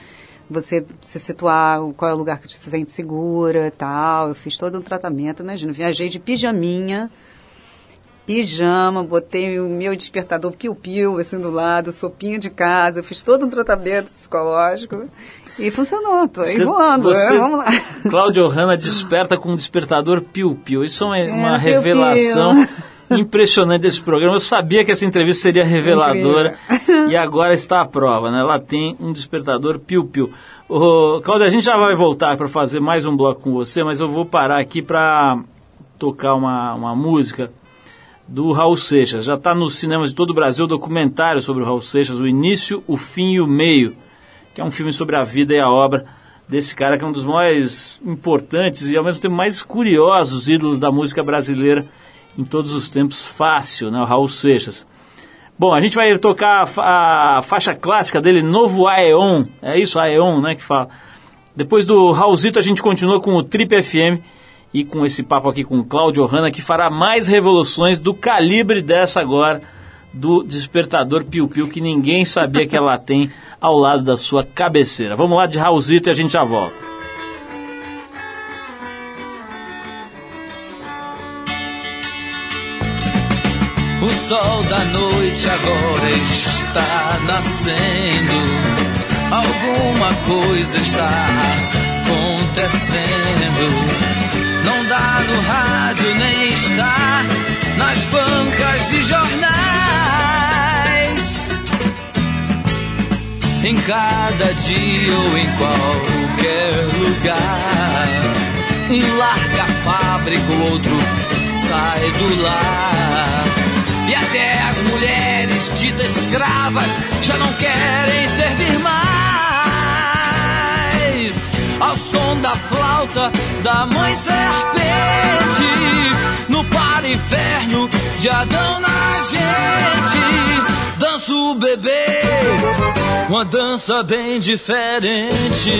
você se situar, qual é o lugar que te sente segura tal. Eu fiz todo um tratamento, imagina, viajei de pijaminha, pijama, botei o meu despertador piu-piu, assim, do lado, sopinha de casa, eu fiz todo um tratamento psicológico e funcionou, tô aí Você- voando, você- né? vamos lá. Cláudio Hanna desperta com um despertador piu-piu. Isso é uma, uma piu-piu. revelação impressionante desse programa. Eu sabia que essa entrevista seria reveladora e agora está à prova, né? Ela tem um despertador piu-piu. Cláudio, a gente já vai voltar para fazer mais um bloco com você, mas eu vou parar aqui para tocar uma, uma música do Raul Seixas. Já está nos cinemas de todo o Brasil o documentário sobre o Raul Seixas, o início, o fim e o meio, que é um filme sobre a vida e a obra desse cara que é um dos mais importantes e ao mesmo tempo mais curiosos ídolos da música brasileira em todos os tempos. Fácil, né? O Raul Seixas. Bom, a gente vai tocar a, fa- a faixa clássica dele, Novo Aeon. É isso, Aeon, né, que fala. Depois do Raulzito, a gente continua com o Trip FM e com esse papo aqui com o Cláudio Hanna, que fará mais revoluções do calibre dessa agora, do despertador piu-piu, que ninguém sabia que ela tem ao lado da sua cabeceira. Vamos lá de Raulzito e a gente já volta. O sol da noite agora está nascendo. Alguma coisa está acontecendo. Não dá no rádio nem está nas bancas de jornais. Em cada dia ou em qualquer lugar. Um larga a fábrica, o outro sai do lar. E até as mulheres ditas escravas já não querem servir mais. Ao som da flauta da mãe serpente, no para inferno de Adão na gente, dança o bebê, uma dança bem diferente.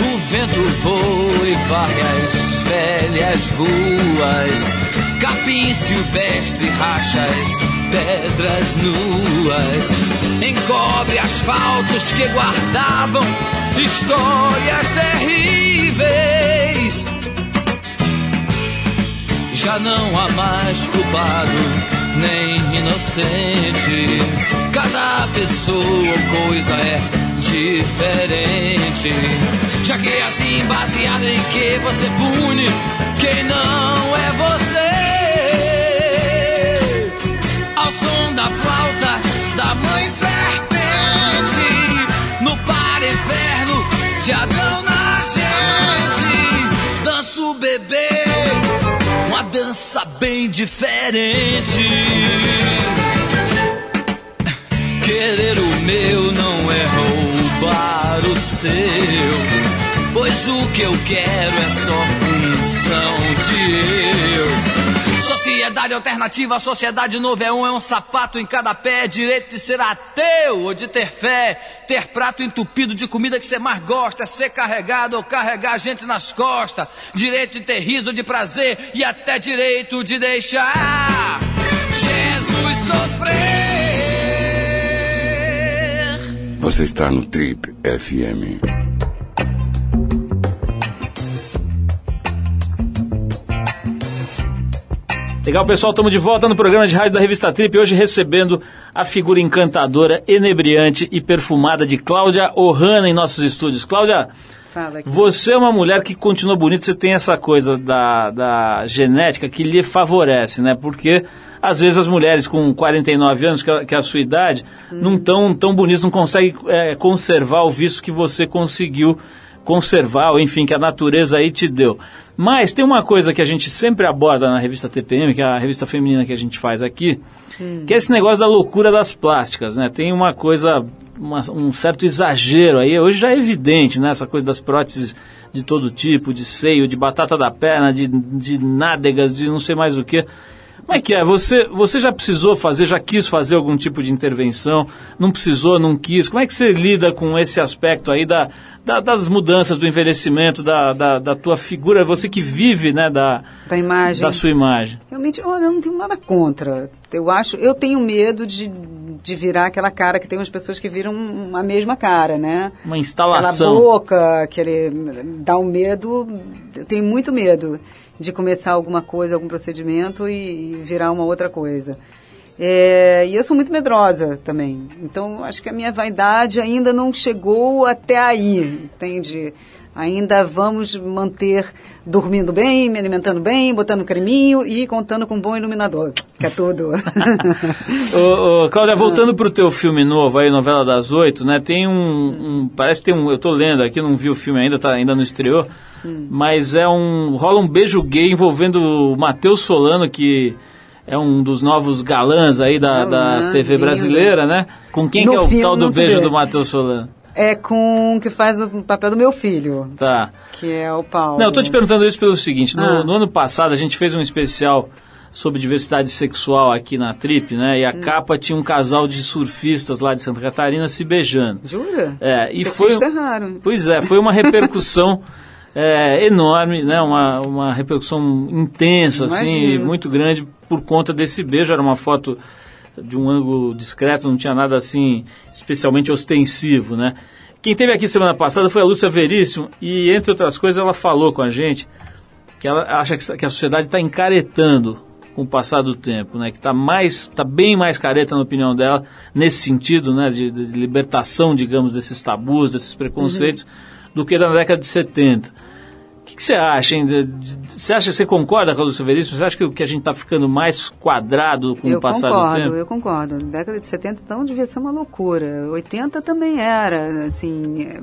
O vento voa e varre as velhas ruas. Capim silvestre racha as pedras nuas. Encobre asfaltos que guardavam histórias terríveis. Já não há mais culpado nem inocente. Cada pessoa ou coisa é diferente. Já que é assim, baseado em que você pune quem não é você. Inferno de Adão na gente, dança o bebê, uma dança bem diferente. Querer o meu não é roubar o seu. Pois o que eu quero é só função de eu. Sociedade alternativa, sociedade novo é um, é um sapato em cada pé. Direito de ser ateu ou de ter fé. Ter prato entupido de comida que você mais gosta. Ser carregado ou carregar gente nas costas. Direito de ter riso de prazer e até direito de deixar Jesus sofrer. Você está no Trip FM. Legal, pessoal, estamos de volta no programa de rádio da revista Trip, hoje recebendo a figura encantadora, enebriante e perfumada de Cláudia Ohana em nossos estúdios. Cláudia, Fala aqui. você é uma mulher que continua bonita, você tem essa coisa da, da genética que lhe favorece, né? Porque às vezes as mulheres com 49 anos, que é, que é a sua idade, não estão tão bonitas, não conseguem é, conservar o visto que você conseguiu conservar, ou enfim, que a natureza aí te deu. Mas tem uma coisa que a gente sempre aborda na revista TPM, que é a revista feminina que a gente faz aqui, que é esse negócio da loucura das plásticas, né? Tem uma coisa, uma- um certo exagero aí, hoje já é evidente, né? Essa coisa das próteses de todo tipo, de seio, de batata da perna, de, de nádegas, de não sei mais o que. Como é que é? Você, você já precisou fazer, já quis fazer algum tipo de intervenção? Não precisou, não quis? Como é que você lida com esse aspecto aí da, da- das mudanças, do envelhecimento, da, da, da tua figura? Você que vive, né, da, Da imagem. da sua imagem. Realmente, olha, eu não tenho nada contra. Eu acho, eu tenho medo de, de virar aquela cara que tem umas pessoas que viram a mesma cara, né? Uma Aquela instalação. boca, aquele dá um medo, eu tenho muito medo de começar alguma coisa, algum procedimento e, e virar uma outra coisa. É, e eu sou muito medrosa também. Então, acho que a minha vaidade ainda não chegou até aí, entende? Ainda vamos manter dormindo bem, me alimentando bem, botando creminho e contando com um bom iluminador, que é tudo. Ô, ô, Cláudia, voltando pro teu filme novo aí, Novela das Oito, né? Tem um, um- Parece que tem um. Eu tô lendo aqui, não vi o filme ainda, tá, ainda não estreou. Mas é um. rola um beijo gay envolvendo o Matheus Solano, que é um dos novos galãs aí da, da TV lindo. brasileira, né? Com quem No que é o tal do beijo vê. do Matheus Solano? É com o que faz o papel do meu filho, Tá. que é o Paulo. Não, eu tô te perguntando isso pelo seguinte: no, Ah. no ano passado a gente fez um especial sobre diversidade sexual aqui na Trip, né? Hum. E a capa tinha um casal de surfistas lá de Santa Catarina se beijando. Jura? É, e Você foi. raro. Pois é, foi uma repercussão é, enorme, né? Uma, uma repercussão intensa, assim, muito grande por conta desse beijo. Era uma foto de um ângulo discreto, não tinha nada assim especialmente ostensivo, né? Quem teve aqui semana passada foi a Lúcia Veríssimo e, entre outras coisas, ela falou com a gente que ela acha que a sociedade está encaretando com o passar do tempo, né? Que está mais, tá bem mais careta na opinião dela nesse sentido, né? De, de libertação, digamos, desses tabus, desses preconceitos, do que na década de 70. O que, que você acha, de- Você acha você concorda com a Lúcia Veríssimo? Você acha que, que a gente está ficando mais quadrado com eu o passar do concordo, tempo? eu concordo. Década de 70, então, devia ser uma loucura. 80 também era, assim, é,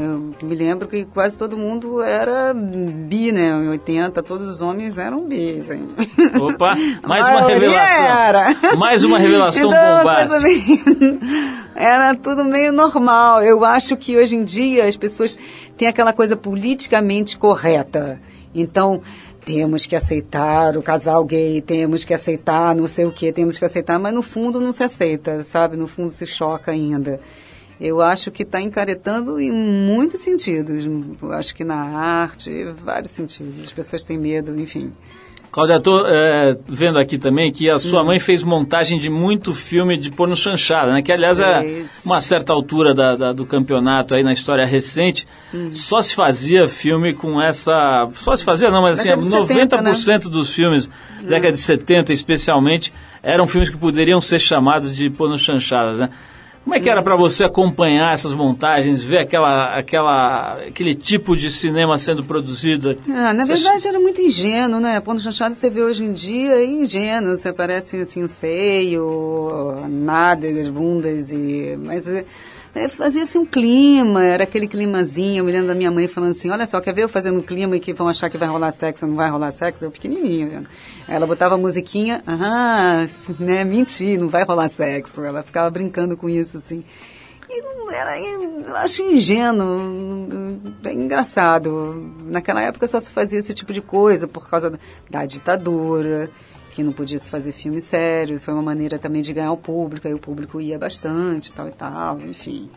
eu me lembro que quase todo mundo era bi, né? Em 80, todos os homens eram bis, hein? Opa, mais uma revelação. Era. Mais uma revelação então, bombástica. meio- Era tudo meio normal. Eu acho que hoje em dia as pessoas têm aquela coisa politicamente correta. Então, temos que aceitar o casal gay, temos que aceitar não sei o que, temos que aceitar, mas no fundo não se aceita, sabe? No fundo se choca ainda. Eu acho que está encaretando em muitos sentidos. Acho que na arte, vários sentidos. As pessoas têm medo, enfim. Cláudia, estou vendo aqui também que a Hum. sua mãe fez montagem de muito filme de porno chanchada, né? Que, aliás, é Fez. uma certa altura da- da- do campeonato aí na história recente, Hum. só se fazia filme com essa... Só se fazia, não, mas assim, Década de 70, 90% dos filmes, década de 70 especialmente, eram filmes que poderiam ser chamados de porno chanchadas, né? Como é que era para você acompanhar essas montagens, ver aquela, aquela, aquele tipo de cinema sendo produzido? Ah, na Você verdade era muito ingênuo, né? Ponto chanchado você vê hoje em dia é ingênuo, você parece assim um seio, nádegas, bundas e mas é, é, fazia assim um clima, era aquele climazinho, eu me lembro da minha mãe falando assim, olha só, quer ver eu fazendo um clima e que vão achar que vai rolar sexo, não vai rolar sexo, eu pequenininho, vendo? Ela botava musiquinha, ah, né, mentir, não vai rolar sexo, ela ficava brincando com isso assim. E era, eu acho ingênuo, é engraçado. Naquela época só se fazia esse tipo de coisa por causa da ditadura, que não podia se fazer filme sério. Foi uma maneira também de ganhar o público, aí o público ia bastante, tal e tal, enfim.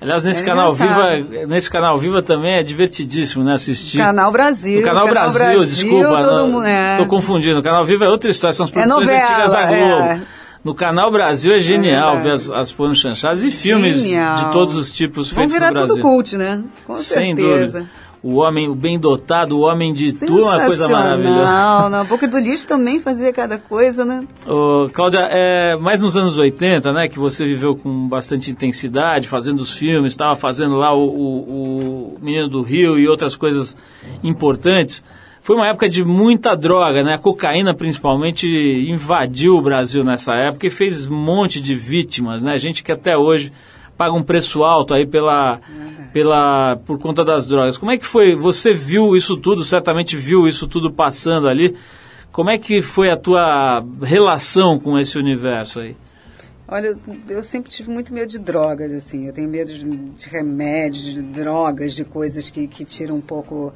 Aliás, nesse É canal engraçado. Viva, nesse canal Viva também é divertidíssimo, né, assistir. Canal Brasil. O Canal, Brasil, desculpa, todo não, é. tô confundindo. O Canal Viva é outra história, são as produções novela, antigas da Globo. é. No Canal Brasil é genial ver verdade. as, as porno chanchadas e filmes Genial. de todos os tipos Vão feitos virar no Brasil. tudo cult, né? Com Sem certeza. dúvida. O homem, o bem dotado, o homem de tu é uma coisa maravilhosa. Na boca do lixo também fazia cada coisa, né? Ô, Cláudia, é, mais nos anos 80, né, que você viveu com bastante intensidade, fazendo os filmes, estava fazendo lá o, o, o Menino do Rio e outras coisas importantes. Foi uma época de muita droga, né? A cocaína, principalmente, invadiu o Brasil nessa época e fez um monte de vítimas, né? Gente que até hoje paga um preço alto aí pela, pela, por conta das drogas. Como é que foi? Você viu isso tudo, certamente viu isso tudo passando ali. Como é que foi a tua relação com esse universo aí? Olha, eu sempre tive muito medo de drogas, assim. Eu tenho medo de, de remédios, de drogas, de coisas que, que tiram um pouco.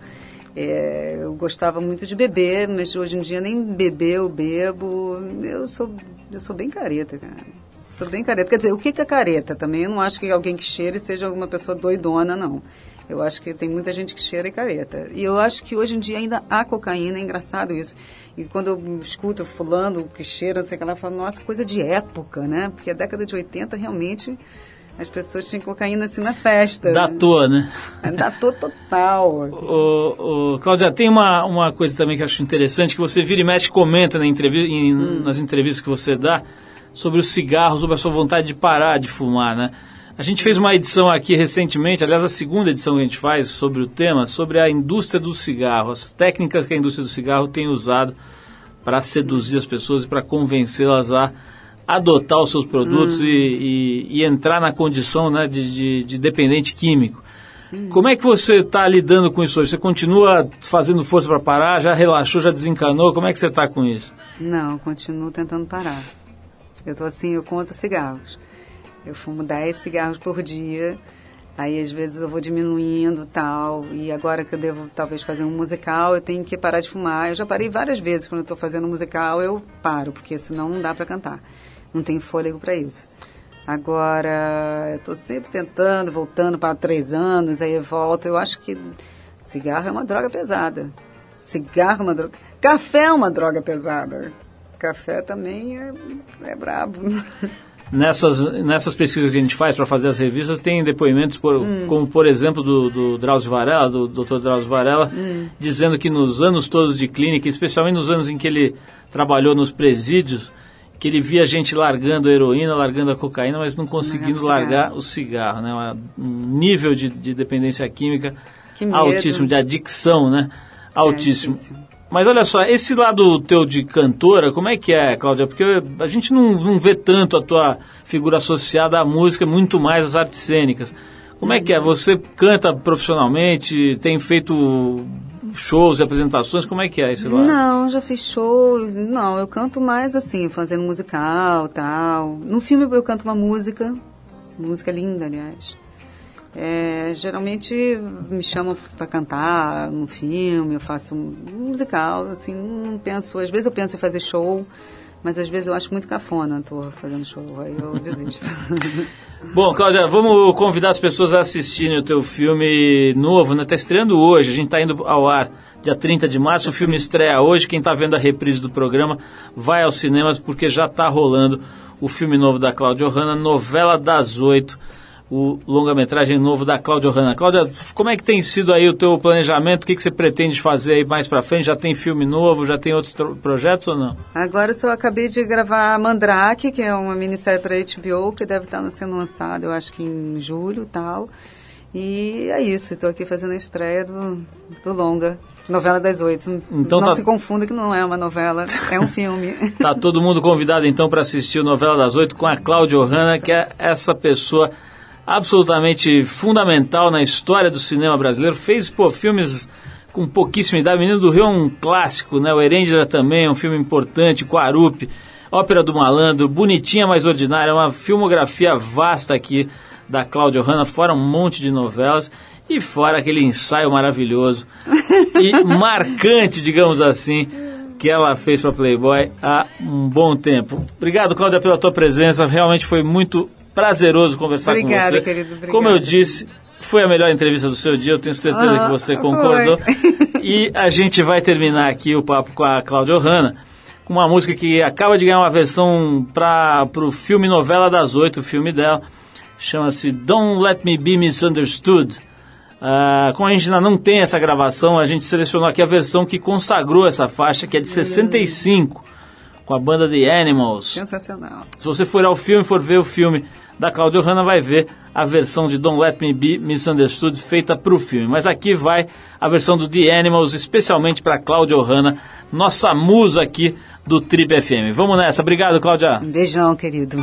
é, eu gostava muito de beber, mas hoje em dia nem beber eu bebo. Eu sou, eu sou bem careta, cara. Sou bem careta. Quer dizer, o que é careta também? Eu não acho que alguém que cheire seja alguma pessoa doidona, não. Eu acho que tem muita gente que cheira e careta. E eu acho que hoje em dia ainda há cocaína, é engraçado isso. E quando eu escuto fulano que cheira, não sei o que lá, eu falo, nossa, coisa de época, né? Porque a década de 80 realmente as pessoas tinham cocaína assim na festa. Datou, né? Datou total. Ô, ô, Cláudia, tem uma, uma coisa também que eu acho interessante, que você vira e mexe e comenta na entrevi Hum. nas entrevistas que você dá sobre o cigarro, sobre a sua vontade de parar de fumar, né? A gente fez uma edição aqui recentemente, aliás, a segunda edição que a gente faz sobre o tema, sobre a indústria do cigarro, as técnicas que a indústria do cigarro tem usado para seduzir as pessoas e para convencê-las a adotar os seus produtos e, e- e entrar na condição né, de, de- de dependente químico. Como é que você está lidando com isso hoje? Você continua fazendo força para parar? Já relaxou, já desencanou? Como é que você está com isso? Não, continuo tentando parar. Eu tô assim, eu conto cigarros. Eu fumo 10 cigarros por dia. Aí às vezes eu vou diminuindo tal. E agora que eu devo talvez fazer um musical, eu tenho que parar de fumar. Eu já parei várias vezes quando eu estou fazendo um musical, eu paro, porque senão não dá para cantar. Não tenho fôlego para isso. Agora, eu estou sempre tentando, voltando para três anos, aí eu volto. Eu acho que cigarro é uma droga pesada. Cigarro é uma droga. Café é uma droga pesada. Café também é, é brabo. Nessas, nessas pesquisas que a gente faz para fazer as revistas, tem depoimentos, por- Hum. como por exemplo do, do Drauzio Varela, do Dr. Drauzio Varela, Hum. dizendo que nos anos todos de clínica, especialmente nos anos em que ele trabalhou nos presídios, que ele via gente largando a heroína, largando a cocaína, mas não conseguindo largar o cigarro, né? Um nível de, de dependência química altíssimo, de adicção, né? Altíssimo. difícil. Mas olha só, esse lado teu de cantora, como é que é, Cláudia? Porque a gente não, não vê tanto a tua figura associada à música, muito mais às artes cênicas. Como é que é? Você canta profissionalmente, tem feito shows e apresentações, como é que é esse lado? Não, já fiz show. Não, eu canto mais assim, fazendo musical tal. No filme eu canto uma música, uma música linda, aliás. É, geralmente me chamam para cantar no filme, eu faço um musical, assim, não penso, às vezes eu penso em fazer show, mas às vezes eu acho muito cafona, tô fazendo show, aí eu desisto. Bom, Cláudia, vamos convidar as pessoas a assistirem o teu filme novo, né? Tá estreando hoje, a gente tá indo ao ar dia 30 de março, o filme estreia hoje, quem tá vendo a reprise do programa vai aos cinemas porque já tá rolando o filme novo da Cláudia Ohana, Novela das Oito, o longa-metragem novo da Cláudia Ohana. Cláudia, como é que tem sido aí o teu planejamento? O que, que você pretende fazer aí mais pra frente? Já tem filme novo? Já tem outros tro- projetos ou não? Agora só acabei de gravar Mandrake, que é uma minissérie para HBO, que deve estar sendo lançada, eu acho que em julho e tal. E é isso, estou aqui fazendo a estreia do, do longa, novela das oito. Então não tá- se confunda que não é uma novela, é um filme. Tá todo mundo convidado então para assistir o Novela das Oito com a Cláudia Ohana, que é essa pessoa absolutamente fundamental na história do cinema brasileiro. Fez pô, filmes com pouquíssima idade. Menino do Rio é um clássico, né? O Erendira também é um filme importante, Quarupi, Ópera do Malandro, Bonitinha Mais Ordinária, é uma filmografia vasta aqui da Cláudia Ohana, fora um monte de novelas e fora aquele ensaio maravilhoso e marcante, digamos assim, que ela fez para Playboy há um bom tempo. Obrigado, Cláudia, pela tua presença. Realmente foi muito prazeroso conversar Obrigada, com você. querido, obrigada. Como eu disse, foi a melhor entrevista do seu dia. Eu tenho certeza Ah, que você foi. concordou. E a gente vai terminar aqui o papo com a Cláudia Ohana com uma música que acaba de ganhar uma versão para o filme Novela das Oito, o filme dela. Chama-se Don't Let Me Be Misunderstood. Ah, como a gente ainda não tem essa gravação, a gente selecionou aqui a versão que consagrou essa faixa, que é de 65, com a banda The Animals. Sensacional. Se você for ao filme, for ver o filme da Claudio Hanna vai ver a versão de Don't Let Me Be Misunderstood feita para o filme. Mas aqui vai a versão do The Animals, especialmente para Claudio Hanna, nossa musa aqui do Trip FM. Vamos nessa. Obrigado, Cláudia. Um beijão, querido.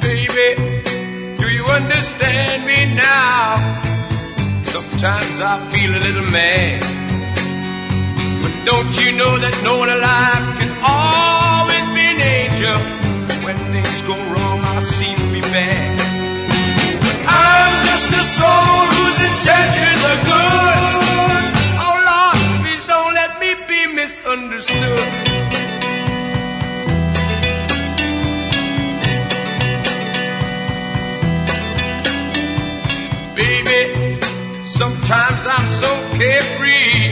Baby, do you understand me now? Sometimes I feel a little mad. Don't you know that no one alive can always be an angel? When things go wrong, I seem to be bad. I'm just a soul whose intentions are good. Oh Lord, please don't let me be misunderstood. Baby, sometimes I'm so carefree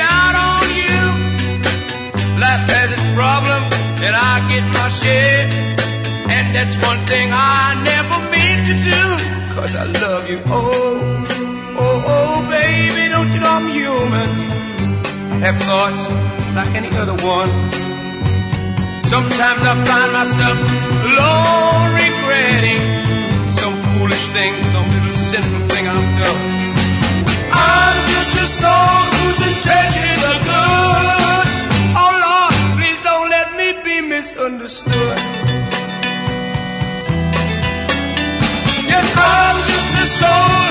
Life has its problems, and I get my share. And that's one thing I never mean to do, cause I love you. Oh, oh, oh, baby, don't you know I'm human? I have thoughts like any other one. Sometimes I find myself alone regretting some foolish thing, some little sinful thing I've done. I'm just a soul whose intentions are good. Misunderstood. Yes, I'm just a soul